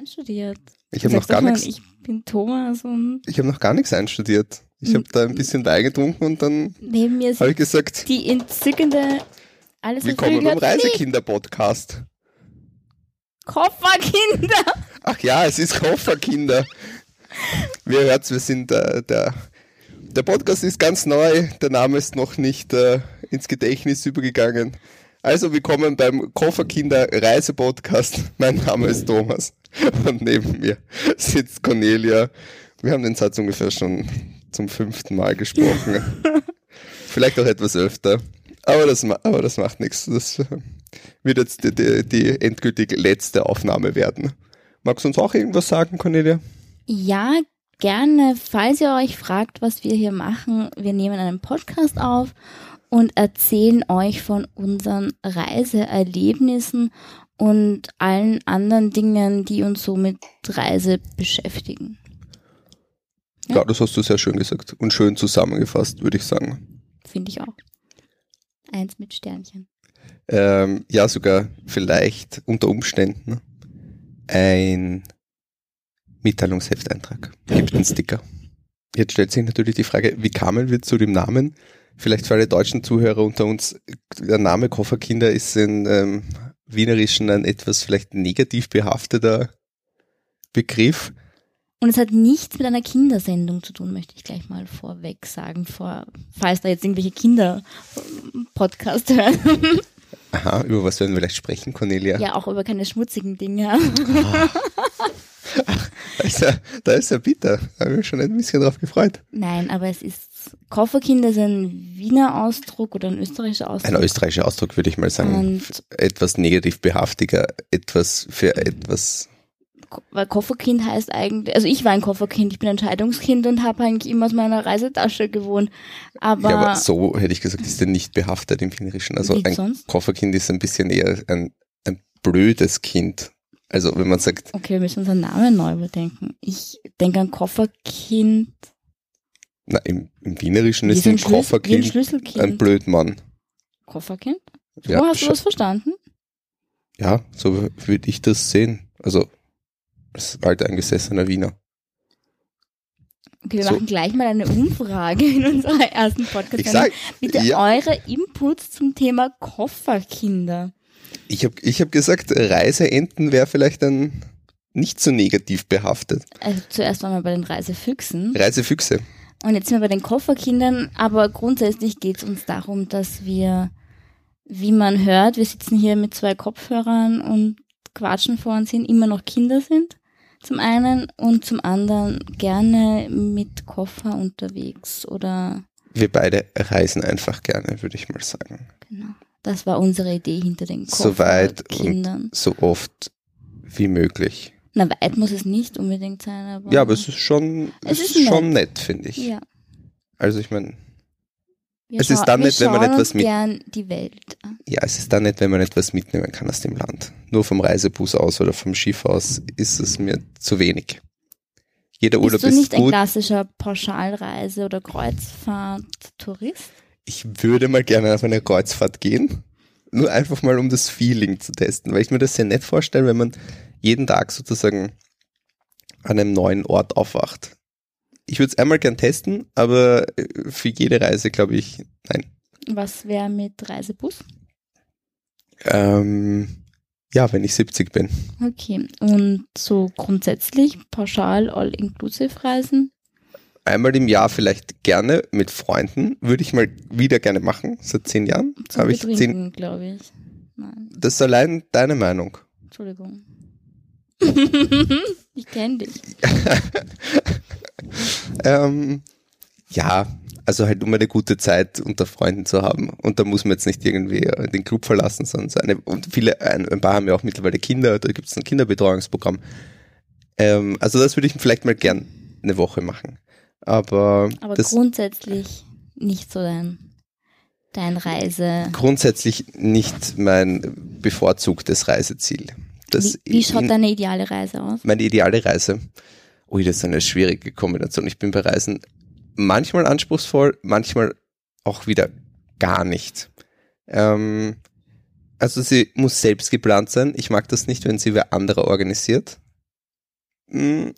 einstudiert. Ich habe noch gar nichts. Ich bin Thomas und. Ich habe noch gar nichts einstudiert. Ich habe da ein bisschen Wein getrunken und dann neben mir habe ich gesagt, die entzückende alles Willkommen beim Reisekinder-Podcast. Kofferkinder! Ach ja, es ist Kofferkinder. Wie ihr hört, wir sind äh, der, der Podcast ist ganz neu, der Name ist noch nicht äh, ins Gedächtnis übergegangen. Also willkommen beim Kofferkinder Reisepodcast. Mein Name ist Thomas und neben mir sitzt Cornelia. Wir haben den Satz ungefähr schon zum fünften Mal gesprochen. Vielleicht auch etwas öfter. Aber das, aber das macht nichts. Das äh, wird jetzt die, die, die endgültig letzte Aufnahme werden. Magst du uns auch irgendwas sagen, Cornelia? Ja, gerne. Falls ihr euch fragt, was wir hier machen, wir nehmen einen Podcast auf und erzählen euch von unseren Reiseerlebnissen und allen anderen Dingen, die uns so mit Reise beschäftigen. Ja, ja das hast du sehr schön gesagt und schön zusammengefasst, würde ich sagen. Finde ich auch. Eins mit Sternchen. Ähm, ja, sogar vielleicht unter Umständen ein Mitteilungsheft-Eintrag. Gibt einen Sticker. Jetzt stellt sich natürlich die Frage, wie kamen wir zu dem Namen? Vielleicht für alle deutschen Zuhörer unter uns, der Name Kofferkinder ist in ähm, Wienerischen ein etwas vielleicht negativ behafteter Begriff. Und es hat nichts mit einer Kindersendung zu tun, möchte ich gleich mal vorweg sagen, vor, falls da jetzt irgendwelche Kinder-Podcast hören. Aha, über was werden wir vielleicht sprechen, Cornelia? Ja, auch über keine schmutzigen Dinge. Ah. Ach, da ist ja, da ist ja bitter. Da habe ich mich schon ein bisschen drauf gefreut. Nein, aber es ist, Kofferkinder ist ein Wiener Ausdruck oder ein österreichischer Ausdruck. Ein österreichischer Ausdruck, würde ich mal sagen. Und etwas negativ behaftiger, etwas für etwas weil Kofferkind heißt eigentlich, also ich war ein Kofferkind, ich bin ein Scheidungskind und habe eigentlich immer aus meiner Reisetasche gewohnt. Aber, ja, aber so hätte ich gesagt, ist der nicht behaftet im Finnerischen. Also ein sonst? Kofferkind ist ein bisschen eher ein, ein blödes Kind. Also wenn man sagt. Okay, wir müssen unseren Namen neu überdenken. Ich denke an Kofferkind. Na, im, im Wienerischen ist ein, ein Kofferkind ein, ein Blödmann. Kofferkind? So ja, hast du das verstanden? Ja, so würde ich das sehen. Also das alte eingesessener Wiener. Okay, wir so. machen gleich mal eine Umfrage in unserer ersten podcast ich sag, Bitte ja. eure Inputs zum Thema Kofferkinder. Ich habe ich hab gesagt, Reiseenten wäre vielleicht dann nicht so negativ behaftet. Also zuerst waren wir bei den Reisefüchsen. Reisefüchse. Und jetzt sind wir bei den Kofferkindern, aber grundsätzlich geht es uns darum, dass wir, wie man hört, wir sitzen hier mit zwei Kopfhörern und quatschen vor uns hin, immer noch Kinder sind zum einen und zum anderen gerne mit Koffer unterwegs oder. Wir beide reisen einfach gerne, würde ich mal sagen. Genau. Das war unsere Idee hinter den Koffer So weit. Und so oft wie möglich. Na, weit muss es nicht unbedingt sein, aber. Ja, aber es ist schon, es, ist, ist schon nett, finde ich. Ja. Also ich meine, es ist dann nicht, wenn man etwas mit. Gern die Welt. Ja, es ist dann nicht, wenn man etwas mitnehmen kann aus dem Land. Nur vom Reisebus aus oder vom Schiff aus ist es mir zu wenig. Jeder Urlaub ist Bist du nicht gut. ein klassischer Pauschalreise- oder Kreuzfahrt-Tourist? Ich würde mal gerne auf eine Kreuzfahrt gehen. Nur einfach mal, um das Feeling zu testen, weil ich mir das sehr nett vorstelle, wenn man jeden Tag sozusagen an einem neuen Ort aufwacht ich würde es einmal gern testen, aber äh, für jede Reise glaube ich, nein. Was wäre mit Reisebus? Ähm, ja, wenn ich 70 bin. Okay, und so grundsätzlich pauschal all-inclusive Reisen? Einmal im Jahr vielleicht gerne mit Freunden, würde ich mal wieder gerne machen, seit zehn Jahren. Zum ich zehn, glaube ich. Nein. Das ist allein deine Meinung. Entschuldigung. ich kenne dich. ähm, ja, also halt um eine gute Zeit unter Freunden zu haben. Und da muss man jetzt nicht irgendwie den Club verlassen, sondern so eine, und viele, ein, ein paar haben ja auch mittlerweile Kinder, da gibt es ein Kinderbetreuungsprogramm. Ähm, also das würde ich vielleicht mal gern eine Woche machen. Aber, Aber grundsätzlich nicht so dein, dein Reise. Grundsätzlich nicht mein bevorzugtes Reiseziel. Das wie, wie schaut in, deine ideale Reise aus? Meine ideale Reise. Ui, das ist eine schwierige Kombination. Ich bin bei Reisen manchmal anspruchsvoll, manchmal auch wieder gar nicht. Ähm, also sie muss selbst geplant sein. Ich mag das nicht, wenn sie wer anderer organisiert. mh,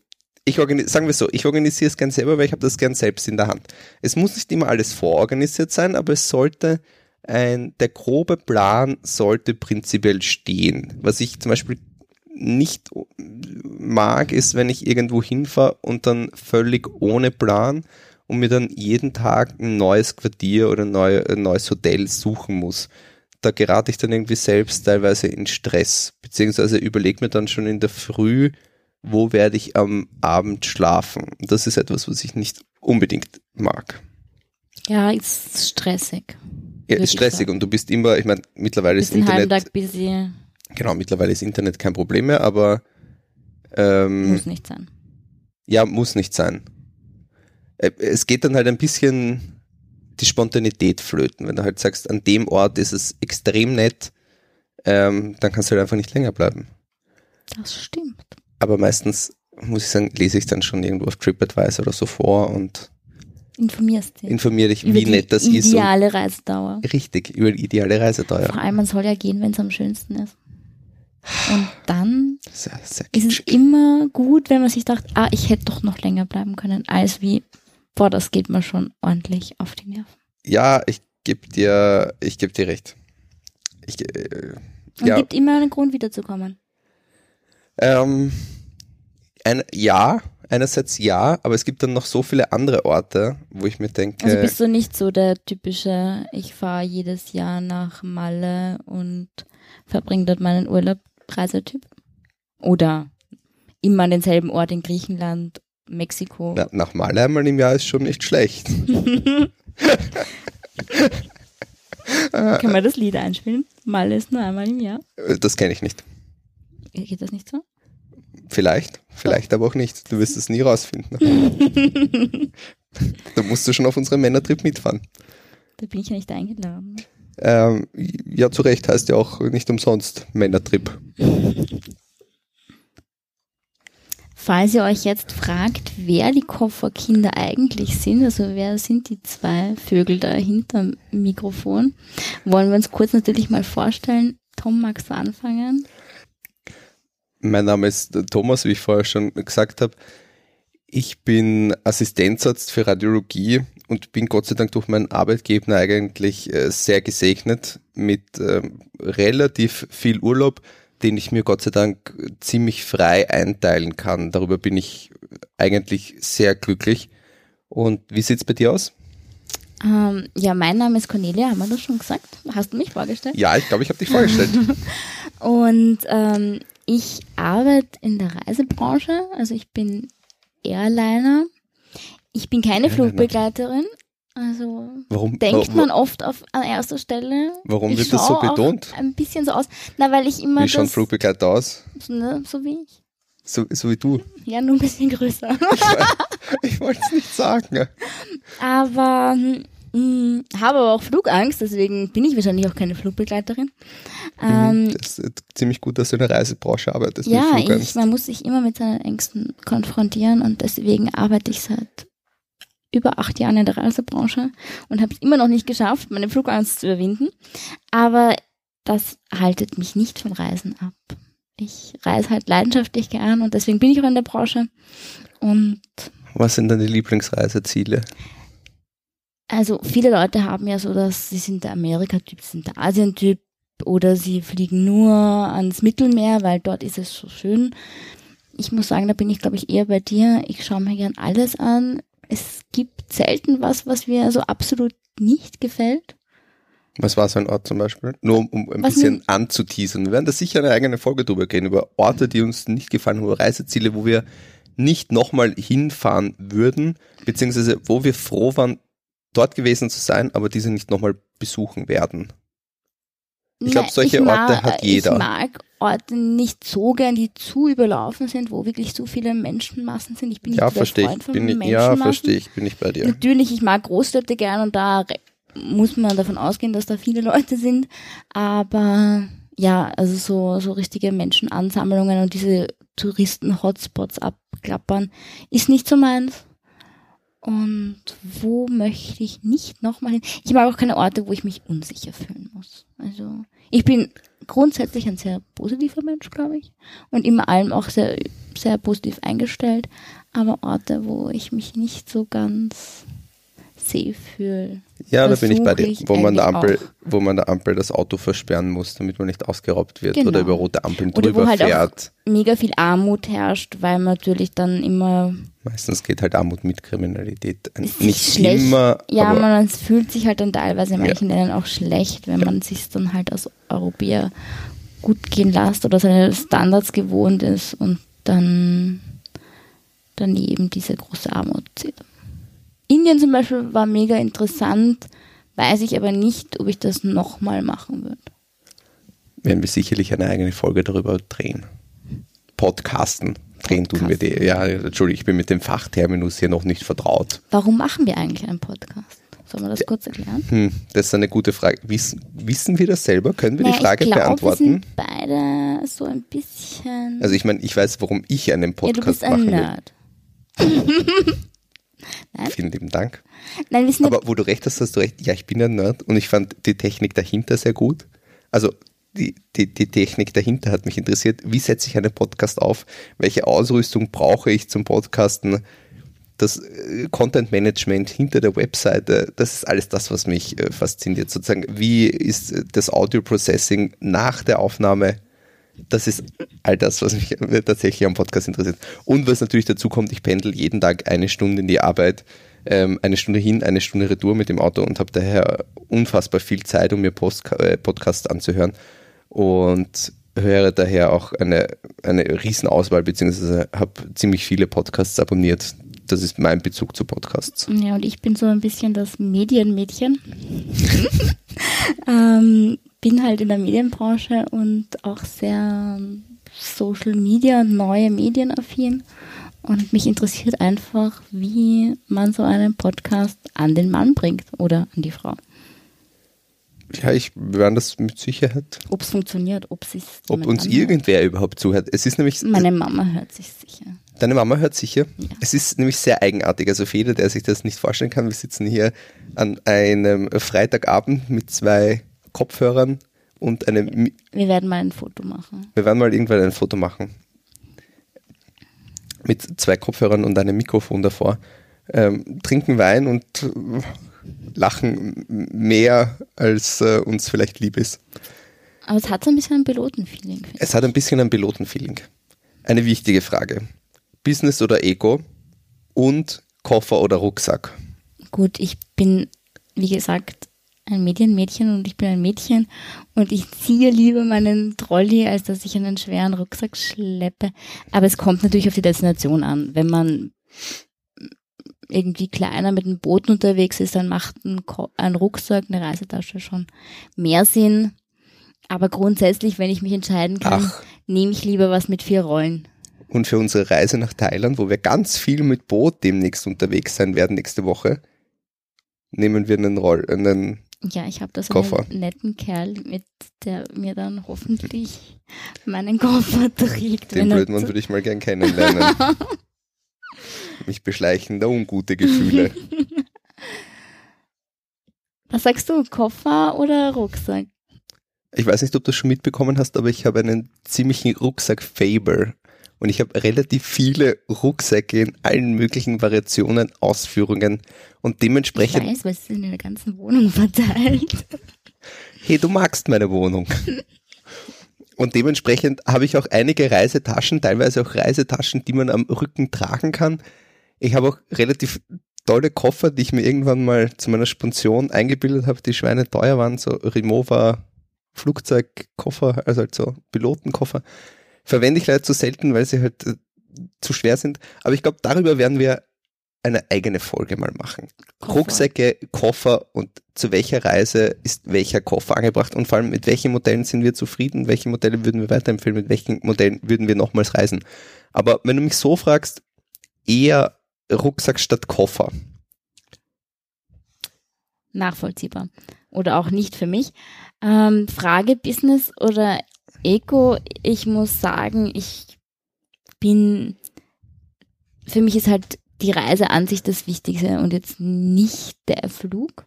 ich organisiere, sagen wir so, ich organisiere es gern selber, weil ich habe das gern selbst in der Hand. Es muss nicht immer alles vororganisiert sein, aber es sollte ein, der grobe Plan sollte prinzipiell stehen. Was ich zum Beispiel nicht mag, ist, wenn ich irgendwo hinfahre und dann völlig ohne Plan und mir dann jeden Tag ein neues Quartier oder ein, ein neues Hotel suchen muss. Da gerate ich dann irgendwie selbst teilweise in Stress, beziehungsweise überlege mir dann schon in der Früh, wo werde ich am Abend schlafen. Das ist etwas, was ich nicht unbedingt mag. Ja, ist stressig. Ja, ist stressig und du bist immer, ich meine, mittlerweile ist Internet. Internet. Tag busy. Genau, mittlerweile ist Internet kein Problem mehr, aber ähm, Muss nicht sein. ja, muss nicht sein. Äh, Es geht dann halt ein bisschen die Spontanität flöten. Wenn du halt sagst, an dem Ort ist es extrem nett, ähm, dann kannst du halt einfach nicht länger bleiben. Das stimmt. Aber meistens, muss ich sagen, lese ich dann schon irgendwo auf TripAdvisor oder so vor und Informierst dich. informiere dich, über wie die nett das ist. Und ideale Reisedauer. richtig, über die ideale Reisedauer. Vor allem, man soll ja gehen, wenn es am schönsten ist. Und dann Sehr, sehr ist es immer gut, wenn man sich sagt, ah, ich hätte doch noch länger bleiben können, als wie, boah, das geht mir schon ordentlich auf die Nerven. Ja, ich gebe dir, ich gebe dir recht. Ich, äh, Und ja, gibt immer einen Grund, wiederzukommen. ähm, ein, ja, einerseits ja, aber es gibt dann noch so viele andere Orte, wo ich mir denke, Also bist du nicht so der typische, ich fahre jedes Jahr nach Malle und verbringe dort meinen Urlaub Reisetyp? Oder immer an denselben Ort in Griechenland, Mexiko? na, nach Malle einmal im Jahr ist schon nicht schlecht. Kann man das Lied einspielen? Malle ist nur einmal im Jahr. Äh, Das kenne ich nicht. Geht das nicht so? Vielleicht, vielleicht aber auch nicht. Du wirst es nie rausfinden. da musst du schon auf unseren Männertrip mitfahren. Da bin ich ja nicht eingeladen. Ähm, ja, zu Recht heißt ja auch nicht umsonst Männertrip. Falls ihr euch jetzt fragt, wer die Kofferkinder eigentlich sind, also wer sind die zwei Vögel da hinterm Mikrofon, wollen wir uns kurz natürlich mal vorstellen. Tom, magst du anfangen? Mein Name ist Thomas, wie ich vorher schon gesagt habe. Ich bin Assistenzarzt für Radiologie und bin Gott sei Dank durch meinen Arbeitgeber eigentlich äh, sehr gesegnet mit ähm, relativ viel Urlaub, den ich mir Gott sei Dank ziemlich frei einteilen kann. Darüber bin ich eigentlich sehr glücklich. Und wie sieht's bei dir aus? Ähm, ja, mein Name ist Cornelia, haben wir das schon gesagt? Hast du mich vorgestellt? Ja, ich glaube, ich habe dich vorgestellt. Und ähm, ich arbeite in der Reisebranche, also ich bin Airliner. Ich bin keine Airliner. Flugbegleiterin, also Warum, denkt wa- man oft auf an erster Stelle. warum Ich wird das so betont? Ein bisschen so aus. Na, weil ich immer Wie schauen Flugbegleiter aus? ne, so wie ich. So, so wie du. Ja, nur ein bisschen größer. Ich wollte es nicht sagen. aber mh, habe aber auch Flugangst, deswegen bin ich wahrscheinlich auch keine Flugbegleiterin. Ähm, Mhm, Das ist ziemlich gut, dass du in der Reisebranche arbeitest. ja, ich, man muss sich immer mit seinen Ängsten konfrontieren und deswegen arbeite ich seit über acht Jahren in der Reisebranche und habe es immer noch nicht geschafft, meine Flugangst zu überwinden. Aber das haltet mich nicht vom Reisen ab. Ich reise halt leidenschaftlich gern und deswegen bin ich auch in der Branche. Und Was sind deine Lieblingsreiseziele? Also viele Leute haben ja so, dass sie sind der Amerika-Typ, sie sind der Asien-Typ oder sie fliegen nur ans Mittelmeer, weil dort ist es so schön. Ich muss sagen, da bin ich, glaube ich, eher bei dir. Ich schaue mir gern alles an. Es gibt selten was, was mir so absolut nicht gefällt. Was war so ein Ort zum Beispiel? Nur um, um ein Was bisschen anzuteasern. Wir werden da sicher eine eigene Folge drüber gehen, über Orte, die uns nicht gefallen, über Reiseziele, wo wir nicht nochmal hinfahren würden, beziehungsweise wo wir froh waren, dort gewesen zu sein, aber diese nicht nochmal besuchen werden. Ich glaub, Na, solche ich Orte hat jeder. Ich mag Orte nicht so gern, die zu überlaufen sind, wo wirklich so viele Menschenmassen sind. Ich bin nicht Ja, verstehe Freund ich. von Bin ich ja, Menschenmassen. verstehe ich. Bin ich bei dir. Natürlich, ich mag Großstädte gern und da muss man davon ausgehen, dass da viele Leute sind. Aber ja, also so, so richtige Menschenansammlungen und diese Touristen-Hotspots abklappern ist nicht so meins. Und wo möchte ich nicht nochmal hin? Ich mag auch keine Orte, wo ich mich unsicher fühlen muss. Also ich bin grundsätzlich ein sehr positiver Mensch, glaube ich. Und immer allem auch sehr sehr positiv eingestellt, aber Orte, wo ich mich nicht so ganz safe fühle. Ja, da bin ich bei dir, wo man, der Ampel, auch. wo man der Ampel das Auto versperren muss, damit man nicht ausgeraubt wird Genau. oder über rote Ampeln Oder drüber wo halt fährt. auch mega viel Armut herrscht, weil man natürlich dann immer Meistens geht halt Armut mit Kriminalität. ein- Nicht schlecht. immer, ja, aber man fühlt sich halt dann teilweise in Ja. manchen Ländern auch schlecht, wenn man sich dann halt als Europäer gut gehen lässt oder seine Standards gewohnt ist und dann daneben diese große Armut sieht. Indien zum Beispiel war mega interessant, weiß ich aber nicht, ob ich das nochmal machen würde. werden wir sicherlich eine eigene Folge darüber drehen. Podcasten. Drehen tun wir die. Ja, Entschuldigung, ich bin mit dem Fachterminus hier noch nicht vertraut. Warum machen wir eigentlich einen Podcast? Sollen wir das kurz erklären? Hm, das ist eine gute Frage. Wissen, wissen wir das selber? Können wir Naja, die Frage ich glaub, beantworten? Wir sind beide so ein bisschen. Also ich meine, ich weiß, warum ich einen ja, du Podcast bist ein. Nerd. Vielen lieben Dank. Nein, wir sind Aber wo du recht hast, hast du recht. Ja, ich bin ein Nerd und ich fand die Technik dahinter sehr gut. Also die, die, die Technik dahinter hat mich interessiert. Wie setze ich einen Podcast auf? Welche Ausrüstung brauche ich zum Podcasten? Das äh, Content Management hinter der Webseite, das ist alles das, was mich äh, fasziniert. Sozusagen, wie ist äh, das Audio Processing nach der Aufnahme? Das ist all das, was mich tatsächlich am Podcast interessiert. Und was natürlich dazu kommt, ich pendel jeden Tag eine Stunde in die Arbeit, ähm, eine Stunde hin, eine Stunde retour mit dem Auto und habe daher unfassbar viel Zeit, um mir Post Podcasts anzuhören und höre daher auch eine, eine Riesenauswahl, beziehungsweise habe ziemlich viele Podcasts abonniert. Das ist mein Bezug zu Podcasts. Ja, und ich bin so ein bisschen das Medienmädchen. ähm, bin halt in der Medienbranche und auch sehr ähm, Social Media neue Medien affin. Und mich interessiert einfach, wie man so einen Podcast an den Mann bringt oder an die Frau. Ja, ich wir werden das mit Sicherheit, Ob es funktioniert, ob sich ob uns irgendwer überhaupt zuhört. Es ist nämlich, Meine Mama hört sich sicher. Deine Mama hört sicher. Ja. Es ist nämlich sehr eigenartig. Also für jeder, der sich das nicht vorstellen kann, wir sitzen hier an einem Freitagabend mit zwei Kopfhörern und einem. Wir werden mal ein Foto machen. Wir werden mal irgendwann ein Foto machen. Mit zwei Kopfhörern und einem Mikrofon davor. Ähm, trinken Wein und äh, lachen mehr, als äh, uns vielleicht lieb ist. Aber es hat so ein bisschen ein Pilotenfeeling. Es hat ein bisschen ein Pilotenfeeling. Eine wichtige Frage. Business oder Ego und Koffer oder Rucksack? Gut, ich bin, wie gesagt, ein Medienmädchen und ich bin ein Mädchen und ich ziehe lieber meinen Trolley, als dass ich einen schweren Rucksack schleppe. Aber es kommt natürlich auf die Destination an. Wenn man irgendwie kleiner mit dem Boot unterwegs ist, dann macht ein, Ko ein Rucksack, eine Reisetasche schon mehr Sinn. Aber grundsätzlich, wenn ich mich entscheiden kann, Ach. nehme ich lieber was mit vier Rollen. Und für unsere Reise nach Thailand, wo wir ganz viel mit Boot demnächst unterwegs sein werden nächste Woche, nehmen wir einen Roll, einen, Ja, ich habe da so Koffer. einen netten Kerl, mit der mir dann hoffentlich meinen Koffer trägt. den Blödmann würde ich mal gern kennenlernen. Mich beschleichen da ungute Gefühle. Was sagst du, Koffer oder Rucksack? Ich weiß nicht, ob du das schon mitbekommen hast, aber ich habe einen ziemlichen Rucksack-Faber. Und ich habe relativ viele Rucksäcke in allen möglichen Variationen, Ausführungen. Und Ich dementsprechend weiß, weil es ist in der ganzen Wohnung verteilt. hey, du magst meine Wohnung. Und dementsprechend habe ich auch einige Reisetaschen, teilweise auch Reisetaschen, die man am Rücken tragen kann. Ich habe auch relativ tolle Koffer, die ich mir irgendwann mal zu meiner Sponsion eingebildet habe, die Schweine teuer waren, so Rimowa Flugzeugkoffer, also halt so Pilotenkoffer. Verwende ich leider zu selten, weil sie halt äh, zu schwer sind. Aber ich glaube, darüber werden wir eine eigene Folge mal machen. Koffer. Rucksäcke, Koffer und zu welcher Reise ist welcher Koffer angebracht und vor allem mit welchen Modellen sind wir zufrieden, welche Modelle würden wir weiterempfehlen, mit welchen Modellen würden wir nochmals reisen. Aber wenn du mich so fragst, eher Rucksack statt Koffer. Nachvollziehbar. Oder auch nicht für mich. Ähm, Frage Business oder Eco. Ich muss sagen, ich bin, für mich ist halt die Reise an sich das Wichtigste und jetzt nicht der Flug.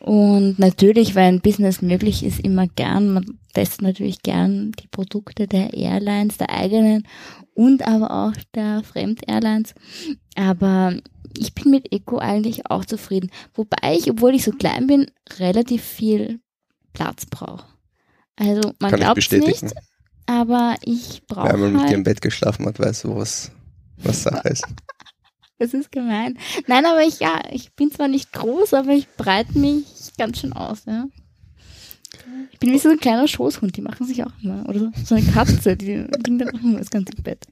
Und natürlich, wenn Business möglich ist, immer gern. Man testet natürlich gern die Produkte der Airlines, der eigenen und aber auch der Fremd-Airlines. Aber ich bin mit Eco eigentlich auch zufrieden. Wobei ich, obwohl ich so klein bin, relativ viel Platz brauche. Also man glaubt es nicht, aber ich brauche. Wer einmal mit halt dir im Bett geschlafen hat, weiß, was, was Sache ist. Das ist gemein. Nein, aber ich, ja, ich bin zwar nicht groß, aber ich breite mich ganz schön aus, ja. Ich bin wie so ein kleiner Schoßhund, die machen sich auch immer. Oder so, so eine Katze, die liegt dann auch immer das ganze Bett.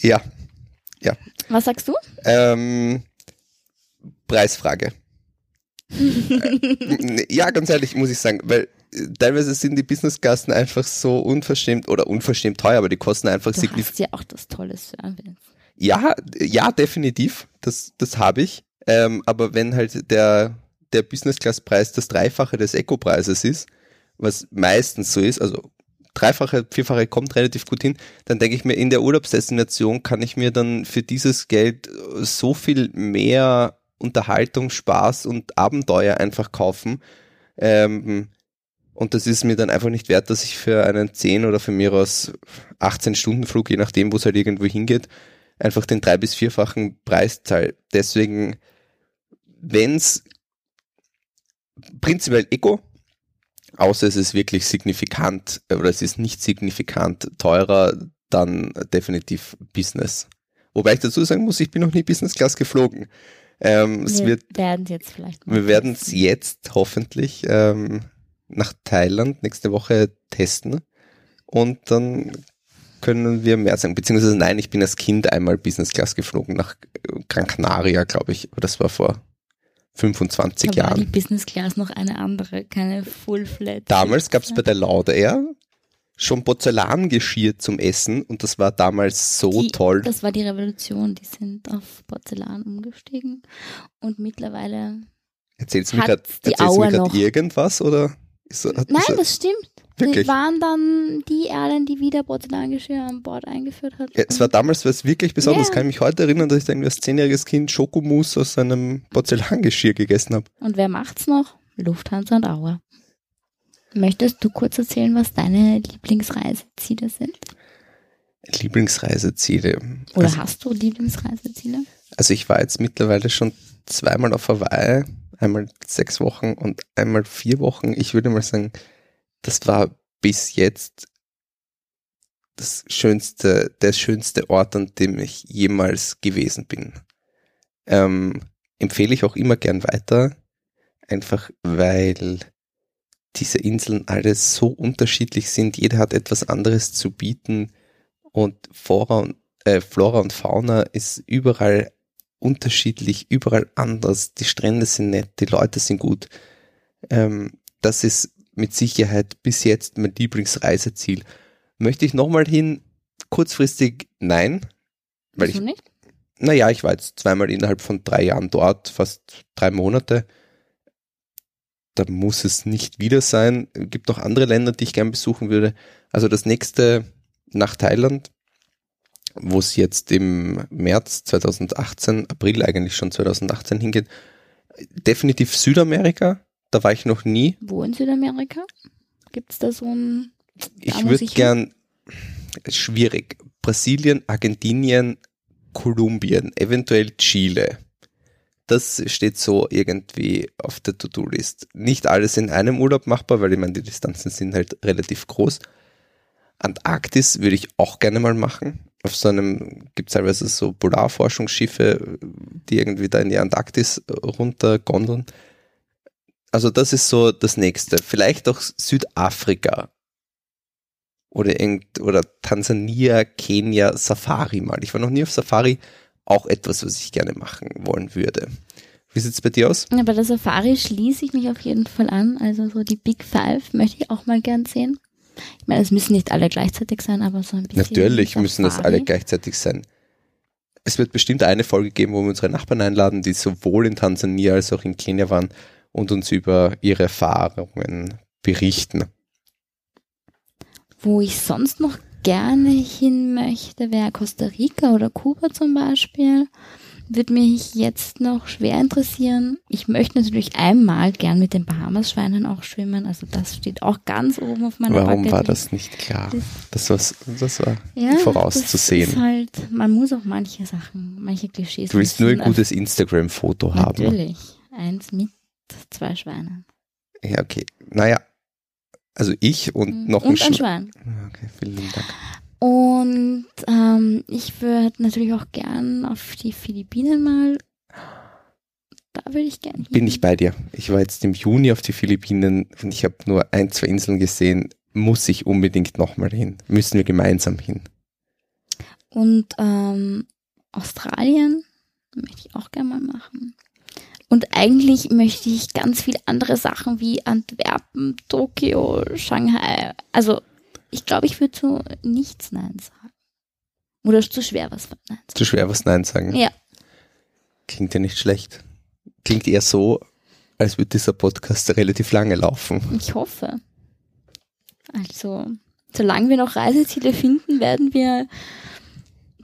Ja, ja. Was sagst du? Ähm, Preisfrage. äh, ja, ganz ehrlich, muss ich sagen, weil äh, teilweise sind die Businessklassen einfach so unverschämt oder unverschämt teuer, aber die kosten einfach signifikant. hast ja auch das tolle Service. Ja, ja, definitiv. Das, das habe ich. Ähm, aber wenn halt der, der Business-Class-Preis das Dreifache des Eco-Preises ist, was meistens so ist, also Dreifache, Vierfache kommt relativ gut hin, dann denke ich mir, in der Urlaubsdestination kann ich mir dann für dieses Geld so viel mehr Unterhaltung, Spaß und Abenteuer einfach kaufen. Ähm, und das ist mir dann einfach nicht wert, dass ich für einen 10 oder für mir aus 18 Stunden Flug, je nachdem, wo es halt irgendwo hingeht, einfach den drei- bis vierfachen Preis zahle. Deswegen, wenn's prinzipiell Eco, außer es ist wirklich signifikant äh, oder es ist nicht signifikant teurer, dann definitiv Business. Wobei ich dazu sagen muss, ich bin noch nie Business Class geflogen. Ähm, es Wir wird, werden jetzt vielleicht wir werden es jetzt hoffentlich ähm, nach Thailand nächste Woche testen und dann können wir mehr sagen. Beziehungsweise nein, ich bin als Kind einmal Business Class geflogen nach Gran Canaria, glaube ich. Aber das war vor 25 Da war die Jahren. Business Class noch eine andere, keine Full-Flat. Damals gab es bei der Laudair schon Porzellangeschirr zum Essen und das war damals so die, toll. Das war die Revolution. Die sind auf Porzellan umgestiegen. Und mittlerweile. Erzählst du mir gerade irgendwas oder? Ist, Nein, das stimmt. Wirklich? Waren dann die Airline, die wieder Porzellangeschirr an Bord eingeführt hat. Ja, es war damals was wirklich Besonderes. Ja. Kann ich mich heute erinnern, dass ich irgendwie als zehnjähriges Kind Schokomousse aus einem Porzellangeschirr gegessen habe. Und wer macht's noch? Lufthansa und Auer. Möchtest du kurz erzählen, was deine Lieblingsreiseziele sind? Lieblingsreiseziele. Oder Also, hast du Lieblingsreiseziele? also ich war jetzt mittlerweile schon zweimal auf Hawaii, einmal sechs Wochen und einmal vier Wochen. Ich würde mal sagen, das war bis jetzt das schönste, der schönste Ort, an dem ich jemals gewesen bin. Ähm, empfehle ich auch immer gern weiter, einfach weil diese Inseln alle so unterschiedlich sind. Jeder hat etwas anderes zu bieten und Flora und, äh, Flora und Fauna ist überall unterschiedlich, überall anders. Die Strände sind nett, die Leute sind gut. Ähm, das ist mit Sicherheit bis jetzt mein Lieblingsreiseziel. Möchte ich nochmal hin? Kurzfristig nein, weil Wieso ich nicht? naja, ich war jetzt zweimal innerhalb von drei Jahren dort, fast drei Monate. Da muss es nicht wieder sein. Es gibt noch andere Länder, die ich gern besuchen würde. Also das nächste nach Thailand, wo es jetzt im März 2018, April eigentlich schon 2018 hingeht. Definitiv Südamerika, da war ich noch nie. Wo in Südamerika? Gibt's da so ein. Da Ich würde gern, schwierig, Brasilien, Argentinien, Kolumbien, eventuell Chile. Das steht so irgendwie auf der To-Do-List. Nicht alles in einem Urlaub machbar, weil ich meine, die Distanzen sind halt relativ groß. Antarktis würde ich auch gerne mal machen. Auf so einem gibt es teilweise so Polarforschungsschiffe, die irgendwie da in die Antarktis runter gondeln. Also das ist so das nächste. Vielleicht auch Südafrika oder irgend oder Tansania, Kenia, Safari mal. Ich war noch nie auf Safari, auch etwas, was ich gerne machen wollen würde. Wie sieht's bei dir aus? Ja, bei der Safari schließe ich mich auf jeden Fall an. Also so die Big Five möchte ich auch mal gern sehen. Ich meine, es müssen nicht alle gleichzeitig sein, aber so ein bisschen. Natürlich müssen das alle gleichzeitig sein. Es wird bestimmt eine Folge geben, wo wir unsere Nachbarn einladen, die sowohl in Tansania als auch in Kenia waren und uns über ihre Erfahrungen berichten. Wo ich sonst noch gerne hin möchte, wäre Costa Rica oder Kuba zum Beispiel. würde mich jetzt noch schwer interessieren. Ich möchte natürlich einmal gern mit den Bahamas-Schweinen auch schwimmen. Also das steht auch ganz oben auf meiner Warum war Bucketlist. das nicht klar? Das, war's- das war Ja, Das vorauszusehen. ist halt, man muss auch manche Sachen, manche Klischees. Du willst nur ein gutes Instagram-Foto haben. Natürlich. Eins mit zwei Schweinen. Ja, okay. Naja, also ich und noch Mhm. Und ein ein Schwein. Schwein. Okay, vielen Dank. Und ähm, ich würde natürlich auch gern auf die Philippinen mal. Da würde ich gerne. Bin ich bei dir. Ich war jetzt im Juni auf die Philippinen und ich habe nur ein, zwei Inseln gesehen. Muss ich unbedingt nochmal hin. Müssen wir gemeinsam hin. Und ähm, Australien möchte ich auch gerne mal machen. Und eigentlich möchte ich ganz viele andere Sachen wie Antwerpen, Tokio, Shanghai. Also ich glaube, ich würde zu nichts Nein sagen. Oder zu schwer was Nein sagen. Zu schwer was Nein sagen. Ja. Klingt ja nicht schlecht. Klingt eher so, als würde dieser Podcast relativ lange laufen. Ich hoffe. Also, solange wir noch Reiseziele finden, werden wir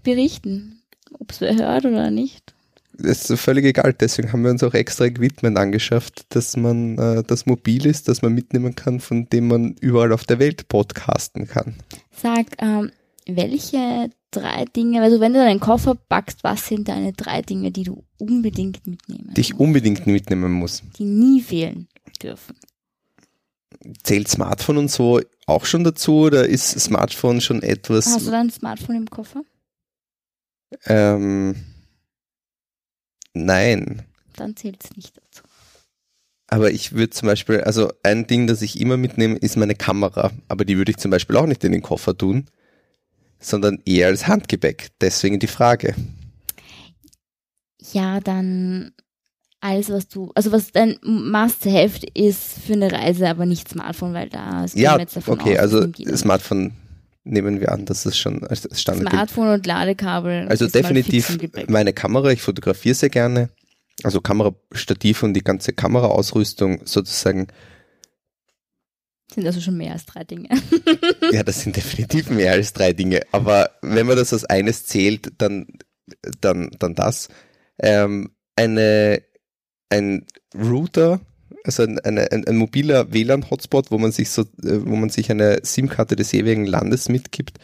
berichten, ob es wer hört oder nicht. Ist völlig egal, deswegen haben wir uns auch extra Equipment angeschafft, dass man äh, das mobil ist, dass man mitnehmen kann, von dem man überall auf der Welt podcasten kann. Sag, ähm, welche drei Dinge, also wenn du deinen Koffer packst, was sind deine drei Dinge, die du unbedingt mitnehmen Die ich musst, unbedingt mitnehmen muss. die nie fehlen dürfen? Zählt Smartphone und so auch schon dazu oder ist Smartphone schon etwas? Hast du dein Smartphone im Koffer? Ähm, nein. Dann zählt es nicht dazu. Aber ich würde zum Beispiel, also ein Ding, das ich immer mitnehme, ist meine Kamera. Aber die würde ich zum Beispiel auch nicht in den Koffer tun, sondern eher als Handgepäck. Deswegen die Frage. Ja, dann alles, was du, also was dein Must-Have ist für eine Reise, aber nicht Smartphone, weil da ist Ja, jetzt davon okay, aus, also. Smartphone nehmen wir an, dass es schon als Standard gilt. Smartphone und Ladekabel. Also definitiv meine Kamera, ich fotografiere sehr gerne. Also Kamerastativ und die ganze Kameraausrüstung sozusagen, Sind also schon mehr als drei Dinge. ja, das sind definitiv mehr als drei Dinge. Aber wenn man das als eines zählt, dann, dann, dann das. Ähm, eine, ein Router, also ein, eine, ein, ein mobiler WLAN-Hotspot, wo man sich so, äh, wo man sich eine SIM-Karte des jeweiligen Landes mitgibt.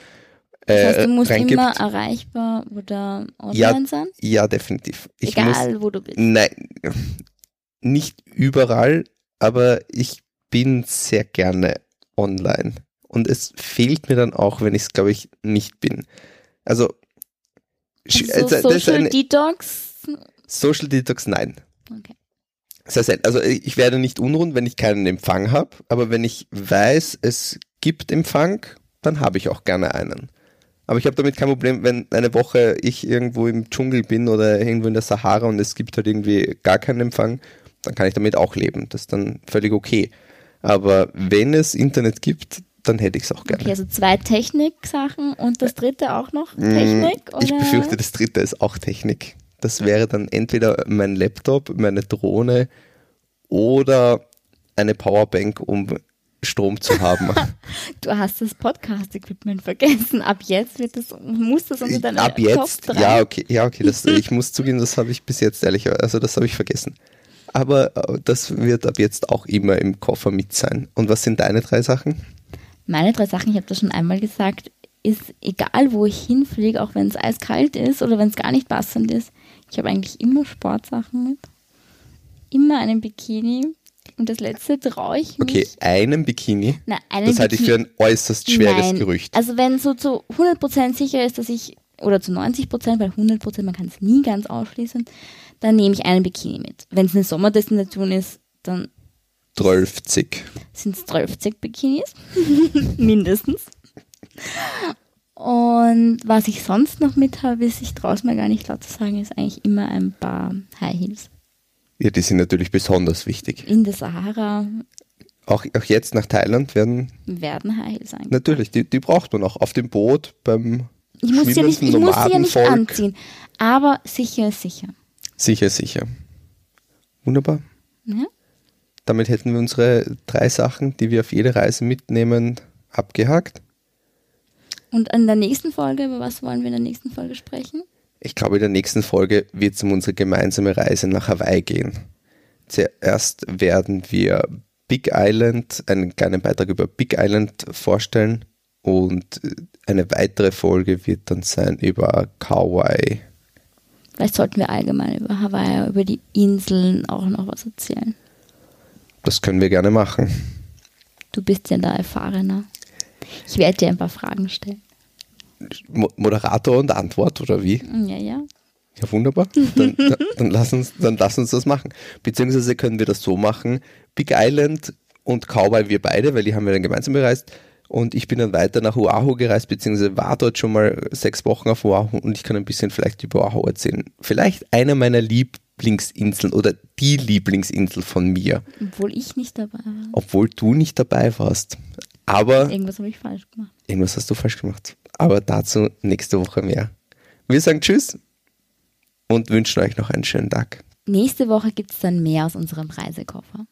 Das äh, heißt, du musst reingibt. immer erreichbar oder online Ja, sein. Ja, definitiv. Ich muss, Egal, wo du bist. Nein, nicht überall, aber ich bin sehr gerne online. Und es fehlt mir dann auch, wenn ich es, glaube ich, nicht bin. Also, Also also, das Social eine- Detox. Social Detox, nein. Okay. Sehr selten. Also ich werde nicht unruhig, wenn ich keinen Empfang habe, aber wenn ich weiß, es gibt Empfang, dann habe ich auch gerne einen. Aber ich habe damit kein Problem, wenn eine Woche ich irgendwo im Dschungel bin oder irgendwo in der Sahara und es gibt halt irgendwie gar keinen Empfang, dann kann ich damit auch leben. Das ist dann völlig okay. Aber wenn es Internet gibt, dann hätte ich es auch gerne. Okay, also zwei Technik-Sachen und das dritte auch noch Mm, Technik? Oder? Ich befürchte, das dritte ist auch Technik. Das wäre dann entweder mein Laptop, meine Drohne oder eine Powerbank, um Strom zu haben. Du hast das Podcast-Equipment vergessen. Ab jetzt wird das, muss das unter deine Ab Top jetzt, 3. ja, okay, ja, okay, das, ich muss zugeben, das habe ich bis jetzt ehrlich, also das habe ich vergessen. Aber äh, das wird ab jetzt auch immer im Koffer mit sein. Und was sind deine drei Sachen? Meine drei Sachen, ich habe das schon einmal gesagt, ist egal, wo ich hinfliege, auch wenn es eiskalt ist oder wenn es gar nicht passend ist, ich habe eigentlich immer Sportsachen mit. Immer einen Bikini. Und das letzte traue ich mich. Okay, einen Bikini. Na, einen Das halte ich Bikini. für ein äußerst schweres Nein. Gerücht. Also wenn so zu 100% sicher ist, dass ich, oder zu 90%, weil 100%, man kann es nie ganz ausschließen, dann nehme ich einen Bikini mit. Wenn es eine Sommerdestination ist, dann 12. sind es 12 Bikinis, mindestens. Und was ich sonst noch mit habe, ist, ich traue es mir gar nicht laut zu sagen, ist eigentlich immer ein paar High Heels. Ja, die sind natürlich besonders wichtig. In der Sahara Auch, auch jetzt nach Thailand werden werden High Heels eingesetzt. Natürlich, die, die braucht man auch auf dem Boot beim Ich muss sie ja nicht, ich muss sie ja nicht anziehen. Aber sicher ist sicher. Sicher, sicher. Wunderbar. Ja? Damit hätten wir unsere drei Sachen, die wir auf jede Reise mitnehmen, abgehakt. Und in der nächsten Folge, über was wollen wir in der nächsten Folge sprechen? Ich glaube, in der nächsten Folge wird es um unsere gemeinsame Reise nach Hawaii gehen. Zuerst werden wir Big Island, einen kleinen Beitrag über Big Island vorstellen und eine weitere Folge wird dann sein über Kauai. Vielleicht sollten wir allgemein über Hawaii, über die Inseln auch noch was erzählen. Das können wir gerne machen. Du bist ja da erfahrener. Ich werde dir ein paar Fragen stellen. Mo Moderator und Antwort oder wie? Ja, ja. Ja, wunderbar. Dann, dann, dann, lass uns, dann lass uns das machen. Beziehungsweise können wir das so machen. Big Island und Cowboy, wir beide, weil die haben wir dann gemeinsam bereist. Und ich bin dann weiter nach Oahu gereist, beziehungsweise war dort schon mal sechs Wochen auf Oahu und ich kann ein bisschen vielleicht über Oahu erzählen. Vielleicht einer meiner Lieblingsinseln oder die Lieblingsinsel von mir. Obwohl ich nicht dabei war. Obwohl du nicht dabei warst. Aber. Irgendwas habe ich falsch gemacht. Irgendwas hast du falsch gemacht. Aber dazu nächste Woche mehr. Wir sagen Tschüss und wünschen euch noch einen schönen Tag. Nächste Woche gibt es dann mehr aus unserem Reisekoffer.